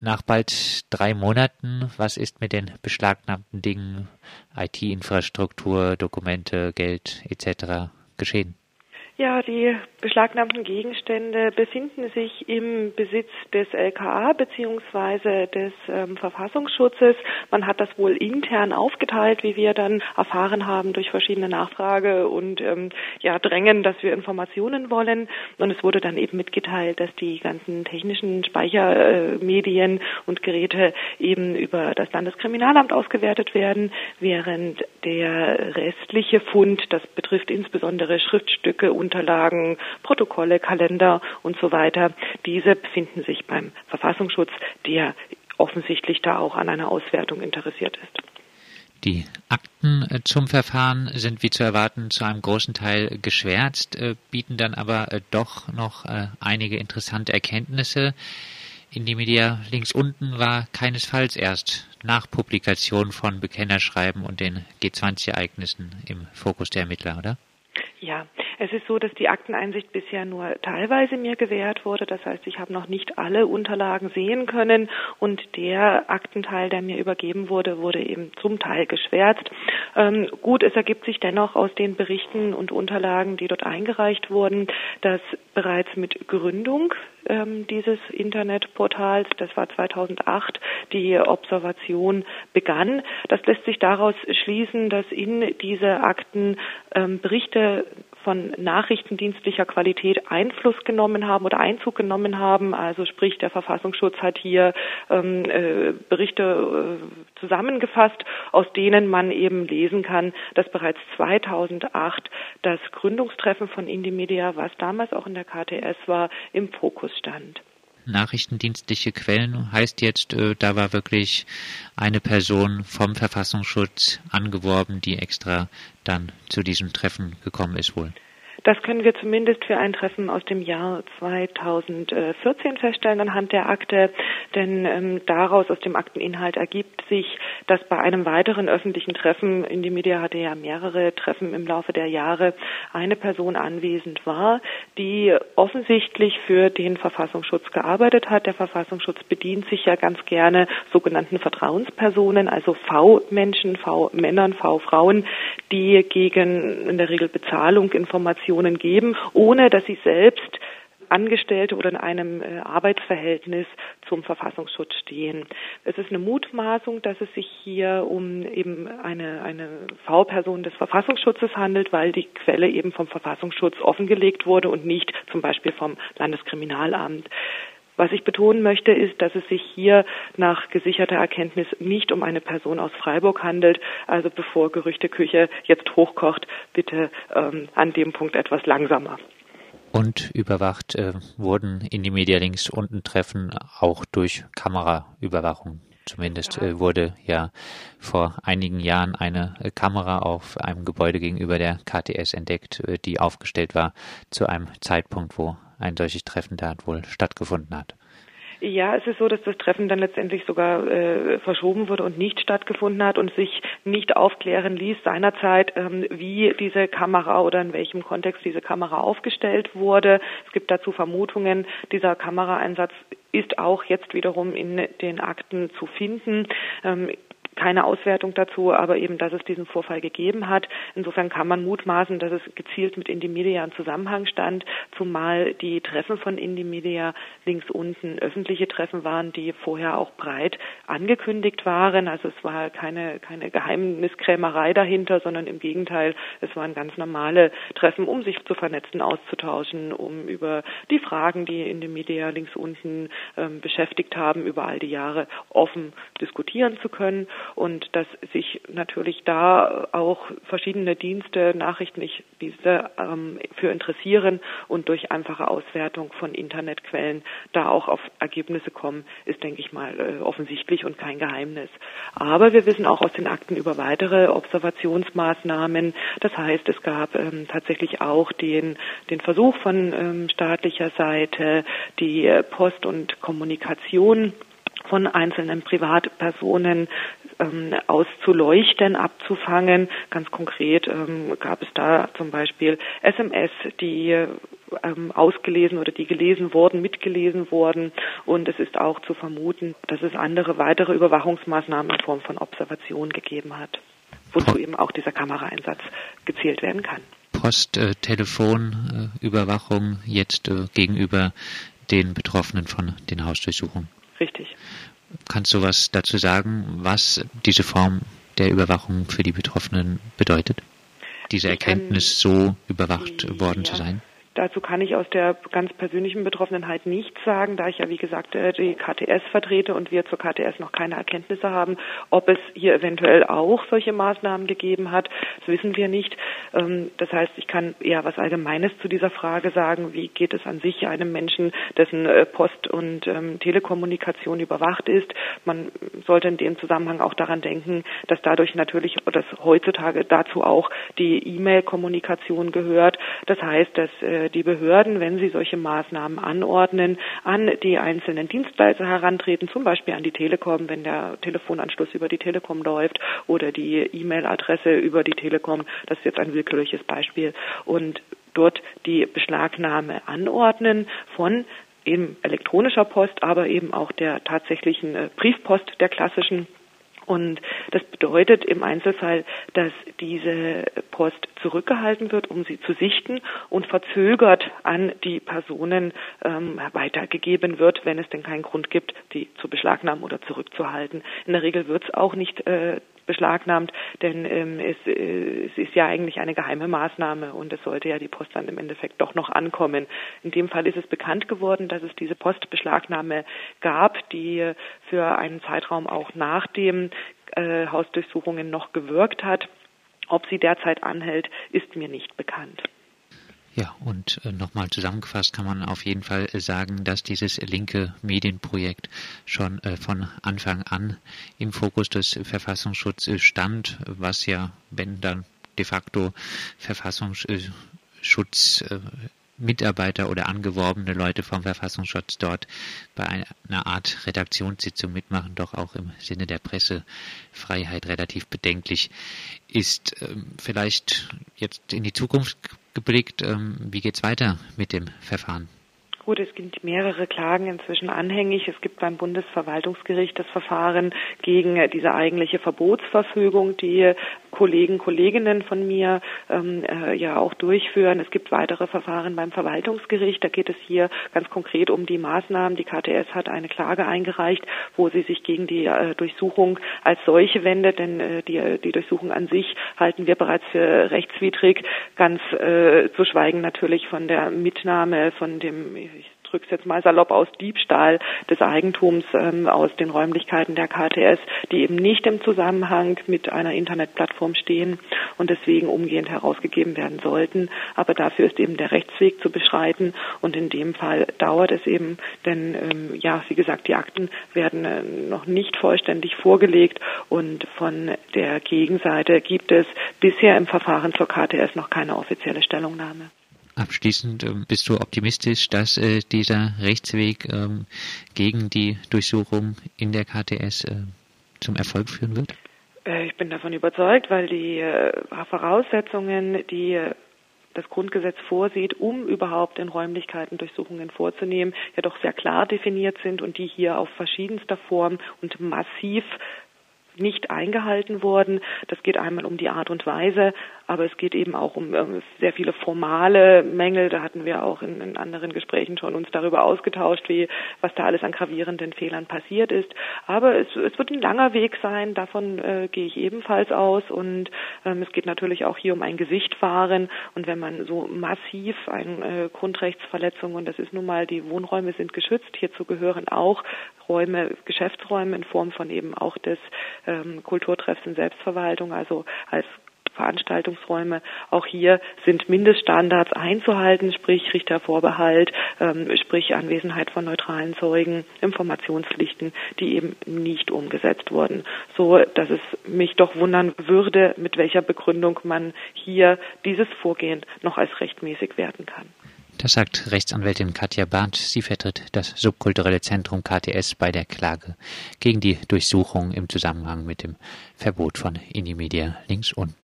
Nach bald drei Monaten, was ist mit den beschlagnahmten Dingen, IT-Infrastruktur, Dokumente, Geld etc. geschehen? Ja, die beschlagnahmten Gegenstände befinden sich im Besitz des LKA beziehungsweise des ähm, Verfassungsschutzes. Man hat das wohl intern aufgeteilt, wie wir dann erfahren haben durch verschiedene Nachfrage und ähm, ja Drängen, dass wir Informationen wollen. Und es wurde dann eben mitgeteilt, dass die ganzen technischen Speichermedien und Geräte eben über das Landeskriminalamt ausgewertet werden, während der restliche Fund, das betrifft insbesondere Schriftstücke und Unterlagen, Protokolle, Kalender und so weiter. Diese befinden sich beim Verfassungsschutz, der offensichtlich da auch an einer Auswertung interessiert ist. Die Akten äh, zum Verfahren sind wie zu erwarten zu einem großen Teil geschwärzt, äh, bieten dann aber äh, doch noch einige interessante Erkenntnisse. In die Media links unten war keinesfalls erst nach Publikation von Bekennerschreiben und den G20-Ereignissen im Fokus der Ermittler, oder? Ja, es ist so, dass die Akteneinsicht bisher nur teilweise mir gewährt wurde. Das heißt, ich habe noch nicht alle Unterlagen sehen können und der Aktenteil, der mir übergeben wurde, wurde eben zum Teil geschwärzt. Ähm, gut, es ergibt sich dennoch aus den Berichten und Unterlagen, die dort eingereicht wurden, dass bereits mit Gründung ähm, dieses Internetportals, das war 2008, die Observation begann. Das lässt sich daraus schließen, dass in diese Akten ähm, Berichte von nachrichtendienstlicher Qualität Einfluss genommen haben oder Einzug genommen haben. Also sprich, der Verfassungsschutz hat hier ähm, äh, Berichte äh, zusammengefasst, aus denen man eben lesen kann, dass bereits 2008 das Gründungstreffen von Indie Media, was damals auch in der KTS war, im Fokus stand nachrichtendienstliche Quellen heißt jetzt, äh, da war wirklich eine Person vom Verfassungsschutz angeworben, die extra dann zu diesem Treffen gekommen ist wohl. Das können wir zumindest für ein Treffen aus dem Jahr 2014 feststellen anhand der Akte, denn ähm, daraus aus dem Akteninhalt ergibt sich, dass bei einem weiteren öffentlichen Treffen, in die Media hatte ja mehrere Treffen im Laufe der Jahre, eine Person anwesend war, die offensichtlich für den Verfassungsschutz gearbeitet hat. Der Verfassungsschutz bedient sich ja ganz gerne sogenannten Vertrauenspersonen, also V-Menschen, V-Männern, V-Frauen, die gegen in der Regel Bezahlung Informationen Informationen geben, ohne dass sie selbst Angestellte oder in einem äh, Arbeitsverhältnis zum Verfassungsschutz stehen. Es ist eine Mutmaßung, dass es sich hier um eben eine, eine V-Person des Verfassungsschutzes handelt, weil die Quelle eben vom Verfassungsschutz offengelegt wurde und nicht zum Beispiel vom Landeskriminalamt. Was ich betonen möchte, ist, dass es sich hier nach gesicherter Erkenntnis nicht um eine Person aus Freiburg handelt. Also bevor Gerüchteküche jetzt hochkocht, bitte ähm, an dem Punkt etwas langsamer. Und überwacht äh, wurden in die Media Links unten Treffen auch durch Kameraüberwachung. Zumindest äh, wurde ja vor einigen Jahren eine äh, Kamera auf einem Gebäude gegenüber der KTS entdeckt, äh, die aufgestellt war zu einem Zeitpunkt, wo ein solches Treffen da wohl stattgefunden hat. Ja, es ist so, dass das Treffen dann letztendlich sogar äh, verschoben wurde und nicht stattgefunden hat und sich nicht aufklären ließ seinerzeit, ähm, wie diese Kamera oder in welchem Kontext diese Kamera aufgestellt wurde. Es gibt dazu Vermutungen, dieser Kameraeinsatz ist auch jetzt wiederum in den Akten zu finden. Ähm, keine Auswertung dazu, aber eben, dass es diesen Vorfall gegeben hat. Insofern kann man mutmaßen, dass es gezielt mit Indie Media in Zusammenhang stand, zumal die Treffen von Indie Media links unten öffentliche Treffen waren, die vorher auch breit angekündigt waren. Also es war keine, keine Geheimniskrämerei dahinter, sondern im Gegenteil, es waren ganz normale Treffen, um sich zu vernetzen, auszutauschen, um über die Fragen, die Indie Media links unten ähm, beschäftigt haben, über all die Jahre offen diskutieren zu können und dass sich natürlich da auch verschiedene Dienste, Nachrichtendienste ähm, für interessieren und durch einfache Auswertung von Internetquellen da auch auf Ergebnisse kommen, ist, denke ich mal, äh, offensichtlich und kein Geheimnis. Aber wir wissen auch aus den Akten über weitere Observationsmaßnahmen. Das heißt, es gab ähm, tatsächlich auch den, den Versuch von ähm, staatlicher Seite, die Post- und Kommunikation von einzelnen Privatpersonen ähm, auszuleuchten, abzufangen. Ganz konkret ähm, gab es da zum Beispiel SMS, die ähm, ausgelesen oder die gelesen wurden, mitgelesen wurden. Und es ist auch zu vermuten, dass es andere weitere Überwachungsmaßnahmen in Form von Observation gegeben hat, wozu eben auch dieser Kameraeinsatz gezählt werden kann. Post, äh, Telefon, äh, Überwachung jetzt äh, gegenüber den Betroffenen von den Hausdurchsuchungen. Kannst du was dazu sagen, was diese Form der Überwachung für die Betroffenen bedeutet? Diese Erkenntnis, so überwacht worden ja. zu sein? Dazu kann ich aus der ganz persönlichen Betroffenheit nichts sagen, da ich ja wie gesagt äh, die KTS vertrete und wir zur KTS noch keine Erkenntnisse haben. Ob es hier eventuell auch solche Maßnahmen gegeben hat, das wissen wir nicht. Ähm, das heißt, ich kann eher was Allgemeines zu dieser Frage sagen. Wie geht es an sich einem Menschen, dessen äh, Post- und ähm, Telekommunikation überwacht ist? Man sollte in dem Zusammenhang auch daran denken, dass dadurch natürlich, dass heutzutage dazu auch die E-Mail-Kommunikation gehört. Das heißt, dass äh, die Behörden, wenn sie solche Maßnahmen anordnen, an die einzelnen Dienstleister herantreten, zum Beispiel an die Telekom, wenn der Telefonanschluss über die Telekom läuft oder die E-Mail-Adresse über die Telekom. Das ist jetzt ein willkürliches Beispiel. Und dort die Beschlagnahme anordnen von eben elektronischer Post, aber eben auch der tatsächlichen äh, Briefpost der klassischen und das bedeutet im Einzelfall, dass diese Post zurückgehalten wird, um sie zu sichten und verzögert an die Personen ähm, weitergegeben wird, wenn es denn keinen Grund gibt, die zu beschlagnahmen oder zurückzuhalten. In der Regel wird es auch nicht äh, beschlagnahmt, denn ähm, es, äh, es ist ja eigentlich eine geheime Maßnahme und es sollte ja die Post dann im Endeffekt doch noch ankommen. In dem Fall ist es bekannt geworden, dass es diese Postbeschlagnahme gab, die für einen Zeitraum auch nach dem äh, Hausdurchsuchungen noch gewirkt hat. Ob sie derzeit anhält, ist mir nicht bekannt. Ja, und äh, nochmal zusammengefasst kann man auf jeden Fall äh, sagen, dass dieses linke Medienprojekt schon äh, von Anfang an im Fokus des Verfassungsschutzes stand, was ja, wenn dann de facto Verfassungsschutz Mitarbeiter oder angeworbene Leute vom Verfassungsschutz dort bei einer Art Redaktionssitzung mitmachen, doch auch im Sinne der Pressefreiheit relativ bedenklich ist. Ähm, vielleicht jetzt in die Zukunft geblickt, ähm, wie geht's weiter mit dem Verfahren? Gut, es gibt mehrere Klagen inzwischen anhängig. Es gibt beim Bundesverwaltungsgericht das Verfahren gegen diese eigentliche Verbotsverfügung, die Kollegen, Kolleginnen von mir ähm, äh, ja auch durchführen. Es gibt weitere Verfahren beim Verwaltungsgericht. Da geht es hier ganz konkret um die Maßnahmen. Die KTS hat eine Klage eingereicht, wo sie sich gegen die äh, Durchsuchung als solche wendet, denn äh, die, die Durchsuchung an sich halten wir bereits für rechtswidrig, ganz äh, zu schweigen natürlich von der Mitnahme von dem ich drücke jetzt mal salopp aus, Diebstahl des Eigentums ähm, aus den Räumlichkeiten der KTS, die eben nicht im Zusammenhang mit einer Internetplattform stehen und deswegen umgehend herausgegeben werden sollten. Aber dafür ist eben der Rechtsweg zu beschreiten und in dem Fall dauert es eben, denn ähm, ja, wie gesagt, die Akten werden äh, noch nicht vollständig vorgelegt und von der Gegenseite gibt es bisher im Verfahren zur KTS noch keine offizielle Stellungnahme. Abschließend ähm, bist du optimistisch, dass äh, dieser Rechtsweg ähm, gegen die Durchsuchung in der KTS äh, zum Erfolg führen wird? Äh, ich bin davon überzeugt, weil die Voraussetzungen, die das Grundgesetz vorsieht, um überhaupt in Räumlichkeiten Durchsuchungen vorzunehmen, ja doch sehr klar definiert sind und die hier auf verschiedenster Form und massiv nicht eingehalten wurden. Das geht einmal um die Art und Weise, aber es geht eben auch um ähm, sehr viele formale Mängel. Da hatten wir auch in, in, anderen Gesprächen schon uns darüber ausgetauscht, wie was da alles an gravierenden Fehlern passiert ist. Aber es, es wird ein langer Weg sein. Davon äh, gehe ich ebenfalls aus. Und ähm, es geht natürlich auch hier um ein Gesicht wahren. Und wenn man so massiv eine äh, Grundrechtsverletzung und das ist nun mal die Wohnräume sind geschützt. Hierzu gehören auch Räume, Geschäftsräume in Form von eben auch des ähm, Kulturtreffs in Selbstverwaltung, also als Veranstaltungsräume. Auch hier sind Mindeststandards einzuhalten, sprich Richtervorbehalt, ähm, sprich Anwesenheit von neutralen Zeugen, Informationspflichten, die eben nicht umgesetzt wurden. So, dass es mich doch wundern würde, mit welcher Begründung man hier dieses Vorgehen noch als rechtmäßig werten kann. Das sagt Rechtsanwältin Katja Barth. Sie vertritt das subkulturelle Zentrum KTS bei der Klage gegen die Durchsuchung im Zusammenhang mit dem Verbot von Inimedia links unten.